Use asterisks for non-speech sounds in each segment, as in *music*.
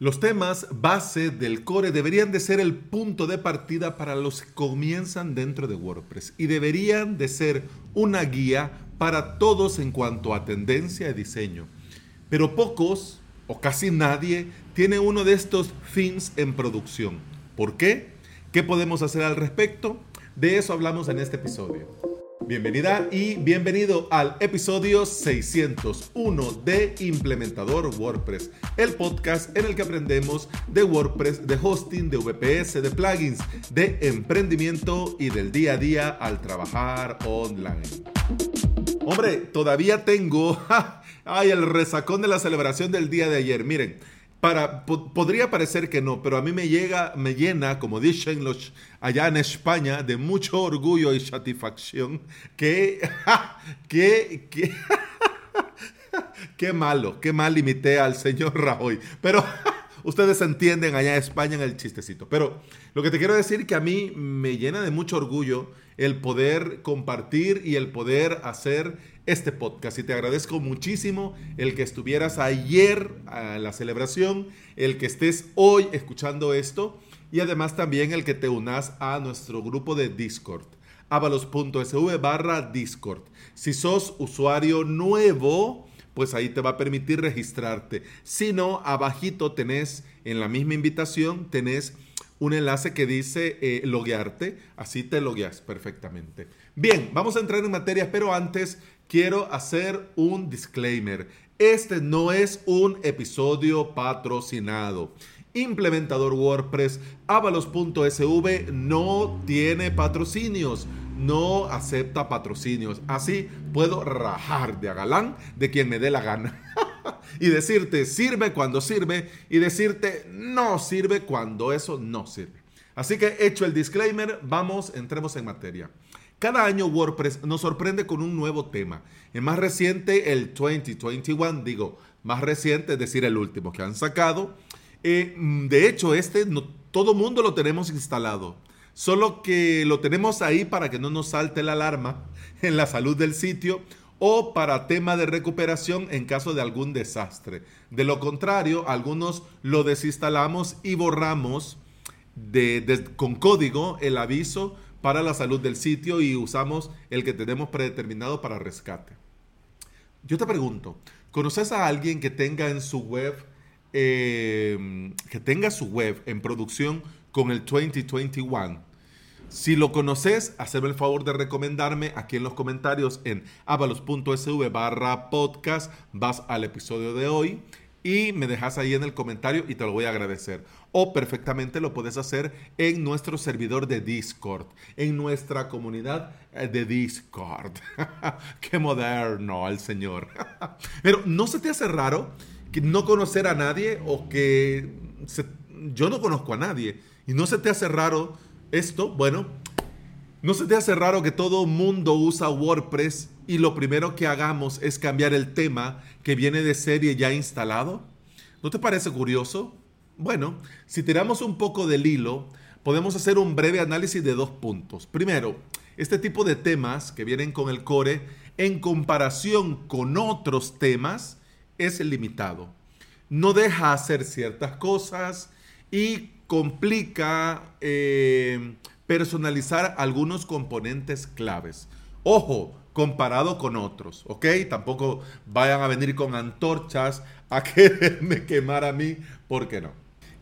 Los temas base del core deberían de ser el punto de partida para los que comienzan dentro de WordPress y deberían de ser una guía para todos en cuanto a tendencia y diseño. Pero pocos o casi nadie tiene uno de estos themes en producción. ¿Por qué? ¿Qué podemos hacer al respecto? De eso hablamos en este episodio. Bienvenida y bienvenido al episodio 601 de Implementador WordPress, el podcast en el que aprendemos de WordPress, de hosting, de VPS, de plugins, de emprendimiento y del día a día al trabajar online. Hombre, todavía tengo *laughs* ay, el resacón de la celebración del día de ayer. Miren, para, podría parecer que no, pero a mí me llega, me llena, como dicen los allá en España, de mucho orgullo y satisfacción que, *laughs* que, que *laughs* qué malo, qué mal imité al señor Rajoy. Pero *laughs* ustedes entienden allá en España en el chistecito. Pero lo que te quiero decir que a mí me llena de mucho orgullo el poder compartir y el poder hacer este podcast. Y te agradezco muchísimo el que estuvieras ayer a la celebración, el que estés hoy escuchando esto y además también el que te unas a nuestro grupo de Discord avalos.sv barra Discord. Si sos usuario nuevo, pues ahí te va a permitir registrarte. Si no, abajito tenés en la misma invitación, tenés un enlace que dice eh, loguearte, así te logueas perfectamente. Bien, vamos a entrar en materia, pero antes quiero hacer un disclaimer. Este no es un episodio patrocinado. Implementador WordPress, avalos.sv no tiene patrocinios, no acepta patrocinios. Así puedo rajar de agalán de quien me dé la gana. *laughs* y decirte sirve cuando sirve y decirte no sirve cuando eso no sirve. Así que hecho el disclaimer, vamos, entremos en materia. Cada año WordPress nos sorprende con un nuevo tema. El más reciente, el 2021, digo, más reciente, es decir, el último que han sacado. Eh, de hecho, este no, todo mundo lo tenemos instalado. Solo que lo tenemos ahí para que no nos salte la alarma *laughs* en la salud del sitio o para tema de recuperación en caso de algún desastre. De lo contrario, algunos lo desinstalamos y borramos con código el aviso para la salud del sitio y usamos el que tenemos predeterminado para rescate. Yo te pregunto, ¿conoces a alguien que tenga en su web, em, que tenga su web en producción con el 2021? Si lo conoces, hazme el favor de recomendarme aquí en los comentarios en avalos.sv barra podcast, vas al episodio de hoy y me dejas ahí en el comentario y te lo voy a agradecer. O perfectamente lo puedes hacer en nuestro servidor de Discord, en nuestra comunidad eh, de Discord. *laughs* Qué moderno el señor. *laughs* Pero ¿no se te hace raro que no conocer a nadie o que yo no conozco a nadie? ¿Y no se te hace raro esto? Bueno, ¿no se te hace raro que todo mundo usa WordPress y lo primero que hagamos es cambiar el tema que viene de serie ya instalado? ¿No te parece curioso? Bueno, si tiramos un poco del hilo, podemos hacer un breve análisis de dos puntos. Primero, este tipo de temas que vienen con el core en comparación con otros temas es limitado. No deja hacer ciertas cosas y complica eh, personalizar algunos componentes claves. Ojo, comparado con otros, ¿ok? Tampoco vayan a venir con antorchas a *laughs* quererme quemar a mí, ¿por qué no?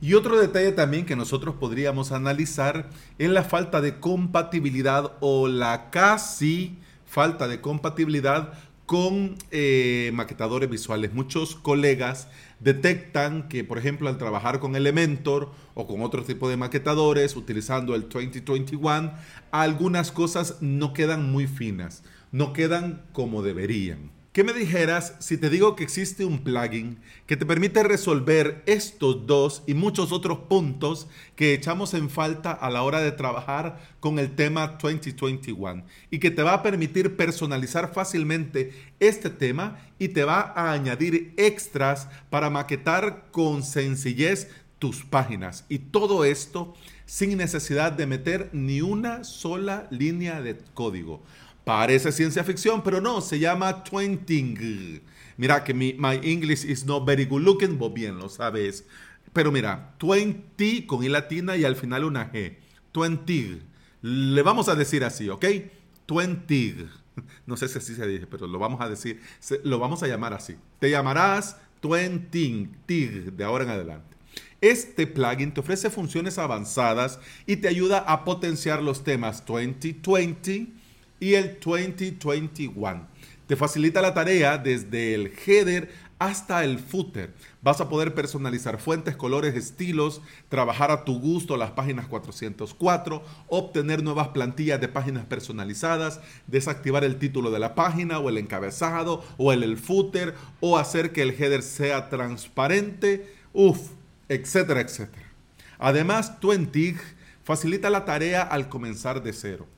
Y otro detalle también que nosotros podríamos analizar es la falta de compatibilidad o la casi falta de compatibilidad con eh, maquetadores visuales. Muchos colegas detectan que, por ejemplo, al trabajar con Elementor o con otro tipo de maquetadores, utilizando el 2021, algunas cosas no quedan muy finas no quedan como deberían. ¿Qué me dijeras si te digo que existe un plugin que te permite resolver estos dos y muchos otros puntos que echamos en falta a la hora de trabajar con el tema 2021 y que te va a permitir personalizar fácilmente este tema y te va a añadir extras para maquetar con sencillez tus páginas y todo esto sin necesidad de meter ni una sola línea de código. Parece ciencia ficción, pero no, se llama Twenting. Mira que mi my English is not very good looking, vos bien lo sabes. pero mira, 20 con I latina y al final una G. 20. Le vamos a decir así, ¿ok? 20. *laughs* No sé si así se dice, pero lo vamos a decir, lo vamos a llamar así. Te llamarás 20 de ahora en adelante. Este plugin te ofrece funciones avanzadas y te ayuda a potenciar los temas 2020 y el 2021. Te facilita la tarea desde el header hasta el footer. Vas a poder personalizar fuentes, colores, estilos, trabajar a tu gusto las páginas 404, obtener nuevas plantillas de páginas personalizadas, desactivar el título de la página o el encabezado o el, footer o hacer que el header sea transparente, uff, etcétera, etcétera. Además, Twentig facilita la tarea al comenzar de cero.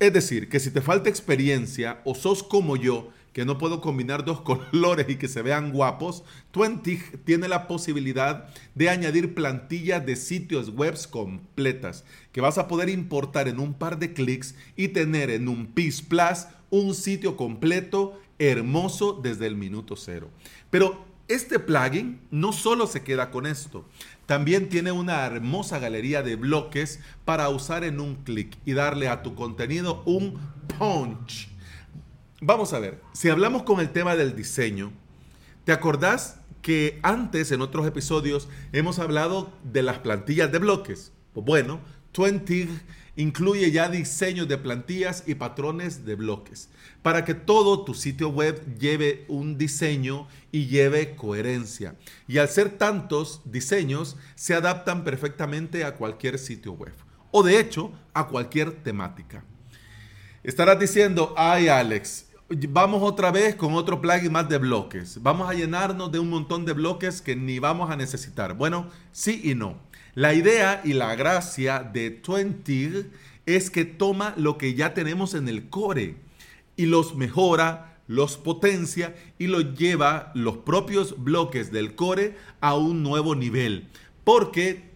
Es decir, que si te falta experiencia o sos como yo, que no puedo combinar dos *laughs* colores y que se vean guapos, Twentig tiene la posibilidad de añadir plantillas de sitios web completas que vas a poder importar en un par de clics y tener en un PIS Plus un sitio completo, hermoso desde el minuto cero. Pero este plugin no solo se queda con esto, también tiene una hermosa galería de bloques para usar en un clic y darle a tu contenido un punch. Vamos a ver, si hablamos con el tema del diseño, ¿te acordás que antes en otros episodios hemos hablado de las plantillas de bloques? Pues bueno, Twenty incluye ya diseños de plantillas y patrones de bloques para que todo tu sitio web lleve un diseño y lleve coherencia. Y al ser tantos diseños, se adaptan perfectamente a cualquier sitio web o de hecho a cualquier temática. Estarás diciendo, ay Alex, vamos otra vez con otro plugin más de bloques. Vamos a llenarnos de un montón de bloques que ni vamos a necesitar. Bueno, sí y no. La idea y la gracia de Twenty es que toma lo que ya tenemos en el core y los mejora, los potencia y los lleva los propios bloques del core a un nuevo nivel. Porque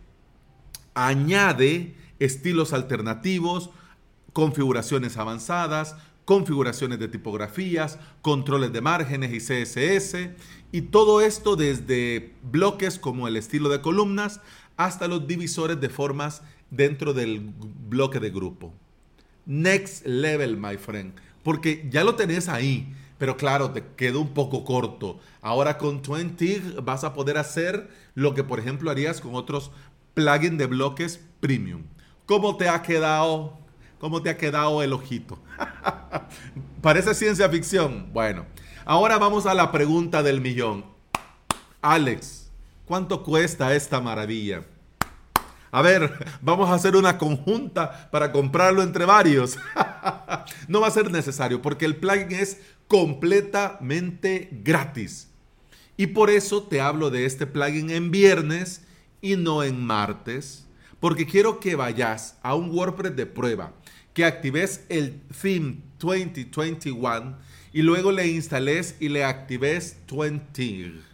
añade estilos alternativos, configuraciones avanzadas, configuraciones de tipografías, controles de márgenes y CSS, y todo esto desde bloques como el estilo de columnas hasta los divisores de formas dentro del bloque de grupo. Next level, my friend, porque ya lo tenés ahí, pero claro, te quedó un poco corto. Ahora con 20 vas a poder hacer lo que por ejemplo harías con otros plugins de bloques premium. ¿Cómo te ha quedado? ¿Cómo te ha quedado el ojito? *laughs* Parece ciencia ficción. Bueno, ahora vamos a la pregunta del millón. Alex, ¿cuánto cuesta esta maravilla? A ver, vamos a hacer una conjunta para comprarlo entre varios. *laughs* no va a ser necesario porque el plugin es completamente gratis. Y por eso te hablo de este plugin en viernes y no en martes. Porque quiero que vayas a un WordPress de prueba, que actives el theme 2021 y luego le instales y le actives 20.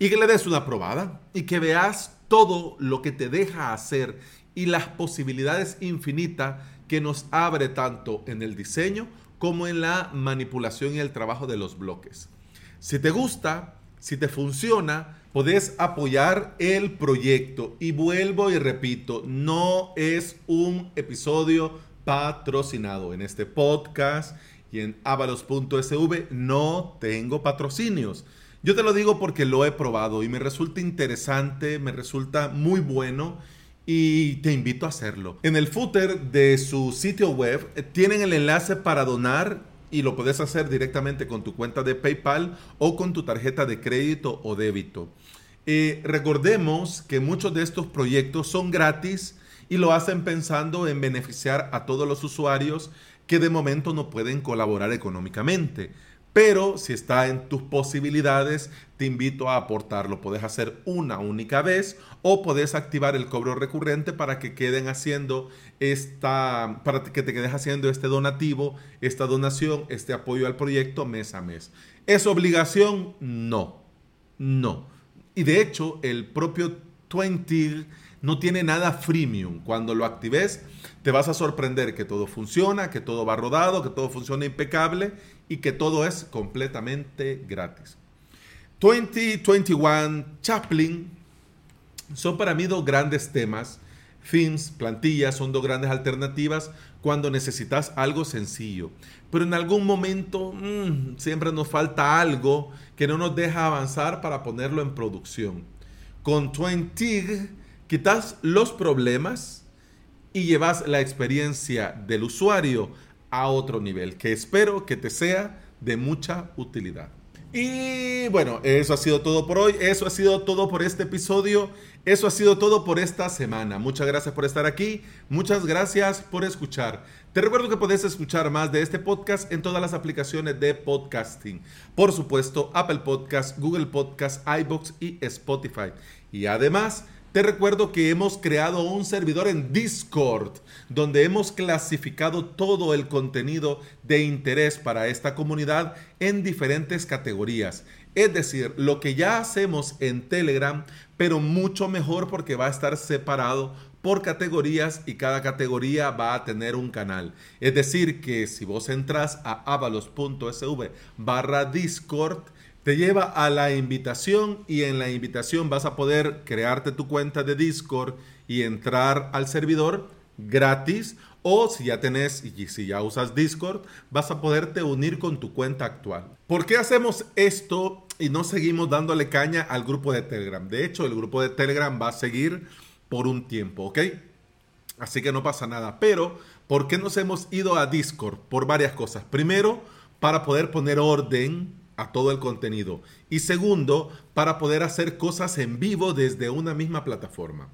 Y que le des una probada y que veas todo lo que te deja hacer y las posibilidades infinitas que nos abre tanto en el diseño como en la manipulación y el trabajo de los bloques. Si te gusta, si te funciona, podés apoyar el proyecto. Y vuelvo y repito, no es un episodio patrocinado. En este podcast y en avalos.sv no tengo patrocinios. Yo te lo digo porque lo he probado y me resulta interesante, me resulta muy bueno y te invito a hacerlo. En el footer de su sitio web eh, tienen el enlace para donar y lo puedes hacer directamente con tu cuenta de PayPal o con tu tarjeta de crédito o débito. Eh, recordemos que muchos de estos proyectos son gratis y lo hacen pensando en beneficiar a todos los usuarios que de momento no pueden colaborar económicamente. Pero si está en tus posibilidades, te invito a aportarlo. Puedes hacer una única vez o puedes activar el cobro recurrente para que queden haciendo esta, para que te quedes haciendo este donativo, esta donación, este apoyo al proyecto mes a mes. ¿Es obligación? No, no. Y de hecho, el propio Twenty no tiene nada freemium. Cuando lo actives, te vas a sorprender que todo funciona, que todo va rodado, que todo funciona impecable y que todo es completamente gratis. 2021, Chaplin, son para mí dos grandes temas. Themes, plantillas son dos grandes alternativas cuando necesitas algo sencillo. Pero en algún momento mm, siempre nos falta algo que no nos deja avanzar para ponerlo en producción. Con Twentig quitas los problemas y llevas la experiencia del usuario a otro nivel, que espero que te sea de mucha utilidad. Y bueno, eso ha sido todo por hoy, eso ha sido todo por este episodio, eso ha sido todo por esta semana. Muchas gracias por estar aquí, muchas gracias por escuchar. Te recuerdo que puedes escuchar más de este podcast en todas las aplicaciones de podcasting. Por supuesto, Apple Podcast, Google Podcast, iBox y Spotify. Y además, te recuerdo que hemos creado un servidor en Discord donde hemos clasificado todo el contenido de interés para esta comunidad en diferentes categorías. Es decir, lo que ya hacemos en Telegram, pero mucho mejor porque va a estar separado por categorías y cada categoría va a tener un canal. Es decir, que si vos entras a avalos.sv barra Discord, te lleva a la invitación y en la invitación vas a poder crearte tu cuenta de Discord y entrar al servidor gratis o si ya tenés y si ya usas Discord vas a poderte unir con tu cuenta actual. ¿Por qué hacemos esto y no seguimos dándole caña al grupo de Telegram? De hecho, el grupo de Telegram va a seguir por un tiempo, ¿ok? Así que no pasa nada. Pero, ¿por qué nos hemos ido a Discord? Por varias cosas. Primero, para poder poner orden a todo el contenido. Y segundo, para poder hacer cosas en vivo desde una misma plataforma.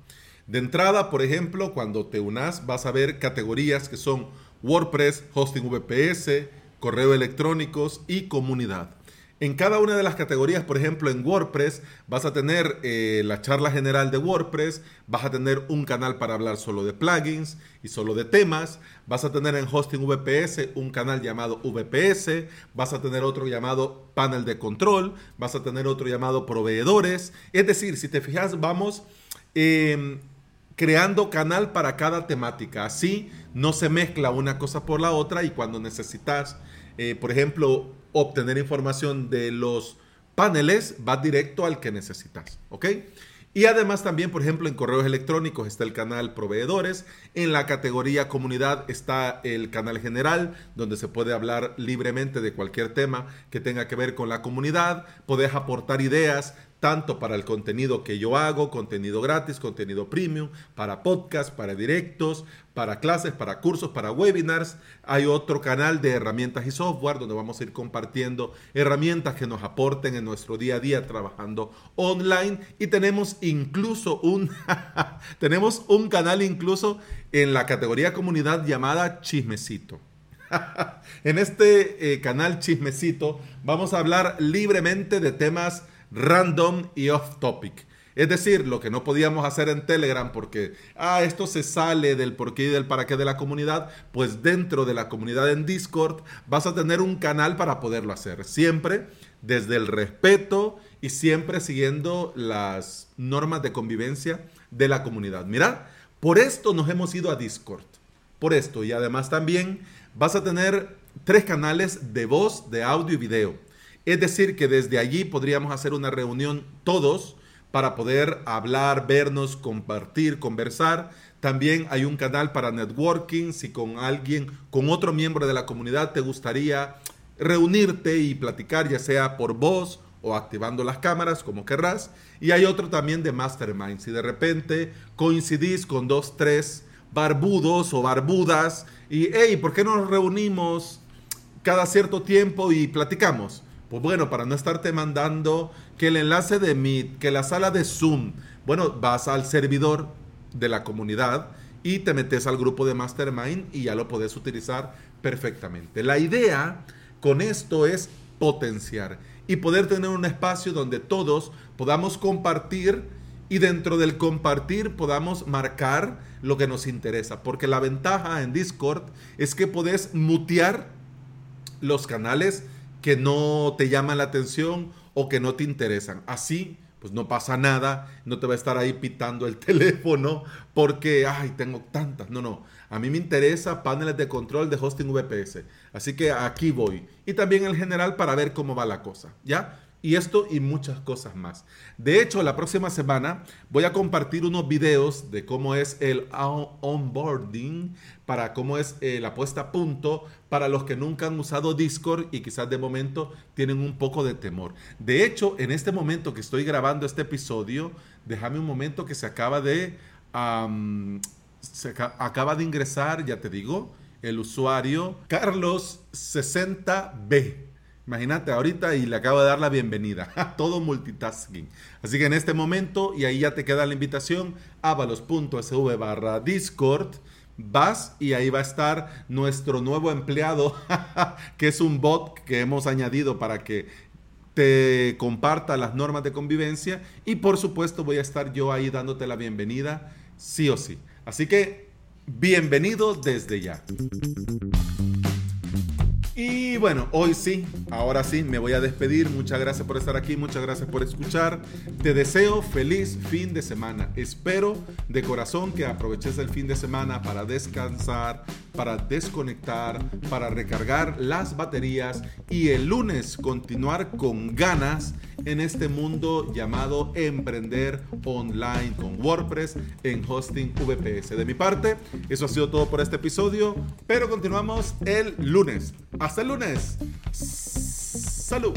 De entrada, por ejemplo, cuando te unas vas a ver categorías que son WordPress, hosting VPS, correo electrónicos y comunidad. En cada una de las categorías, por ejemplo, en WordPress, vas a tener eh, la charla general de WordPress, vas a tener un canal para hablar solo de plugins y solo de temas, vas a tener en Hosting VPS un canal llamado VPS, vas a tener otro llamado panel de control, vas a tener otro llamado proveedores. Es decir, si te fijas, vamos em, creando canal para cada temática. Así no se mezcla una cosa por la otra y cuando necesitas, eh, por ejemplo, obtener información de los paneles, va directo al que necesitas, ¿ok? Y además también, por ejemplo, en correos electrónicos está el canal proveedores, en la categoría comunidad está el canal general, donde se puede hablar libremente de cualquier tema que tenga que ver con la comunidad, puedes aportar ideas, tanto para el contenido que yo hago, contenido gratis, contenido premium, para podcast, para directos, para clases, para cursos, para webinars. Hay otro canal de herramientas y software donde vamos a ir compartiendo herramientas que nos aporten en nuestro día a día trabajando online y tenemos incluso un *laughs* tenemos un canal incluso en la categoría comunidad llamada Chismecito. *laughs* en este eh, canal Chismecito vamos a hablar libremente de temas random y off topic. Es decir, lo que no podíamos hacer en Telegram porque, ah, esto se sale del porqué y del para qué de la comunidad, pues dentro de la comunidad en Discord vas a tener un canal para poderlo hacer. Siempre desde el respeto y siempre siguiendo las normas de convivencia de la comunidad. Mira, por esto nos hemos ido a Discord. Por esto. Y además también vas a tener tres canales de voz, de audio y video. Es decir, que desde allí podríamos hacer una reunión todos para poder hablar, vernos, compartir, conversar. También hay un canal para networking. Si con alguien, con otro miembro de la comunidad te gustaría reunirte y platicar, ya sea por voz o activando las cámaras, como querrás. Y hay otro también de Mastermind. Si de repente coincidís con dos, tres barbudos o barbudas y, hey, ¿por qué no nos reunimos cada cierto tiempo y platicamos? Pues bueno, para no estarte mandando que el enlace de Meet, que la sala de Zoom, bueno, vas al servidor de la comunidad y te metes al grupo de Mastermind y ya lo puedes utilizar perfectamente. La idea con esto es potenciar y poder tener un espacio donde todos podamos compartir y dentro del compartir podamos marcar lo que nos interesa. Porque la ventaja en Discord es que puedes mutear los canales que no te llaman la atención o que no te interesan. Así, pues no pasa nada, no te va a estar ahí pitando el *laughs* teléfono porque, ay, tengo tantas. No, no. A mí me interesa paneles de control de hosting VPS. Así que aquí voy. Y también el general para ver cómo va la cosa, ¿ya? Y esto y muchas cosas más. De hecho, la próxima semana voy a compartir unos videos de cómo es el onboarding, para cómo es eh, la puesta a punto para los que nunca han usado Discord y quizás de momento tienen un poco de temor. De hecho, en este momento que estoy grabando este episodio, déjame un momento que se acaba de... acaba de ingresar, ya te digo, el usuario Carlos60B. Imagínate ahorita y le acabo de dar la bienvenida. *laughs* Todo multitasking. Así que en este momento, y ahí ya te queda la invitación, avalos.sv barra Discord. Vas y ahí va a estar nuestro nuevo empleado, *laughs* que es un bot que hemos añadido para que te comparta las normas de convivencia. Y por supuesto voy a estar yo ahí dándote la bienvenida, sí o sí. Así que, bienvenido desde ya. Y bueno, hoy sí, ahora sí, me voy a despedir. Muchas gracias por estar aquí, muchas gracias por escuchar. Te deseo feliz fin de semana. Espero de corazón que aproveches el fin de semana para descansar, para desconectar, para recargar las baterías y el lunes continuar con ganas en este mundo llamado emprender online con WordPress en hosting VPS. De mi parte, eso ha sido todo por este episodio, pero continuamos el lunes. Hasta el lunes. Salud.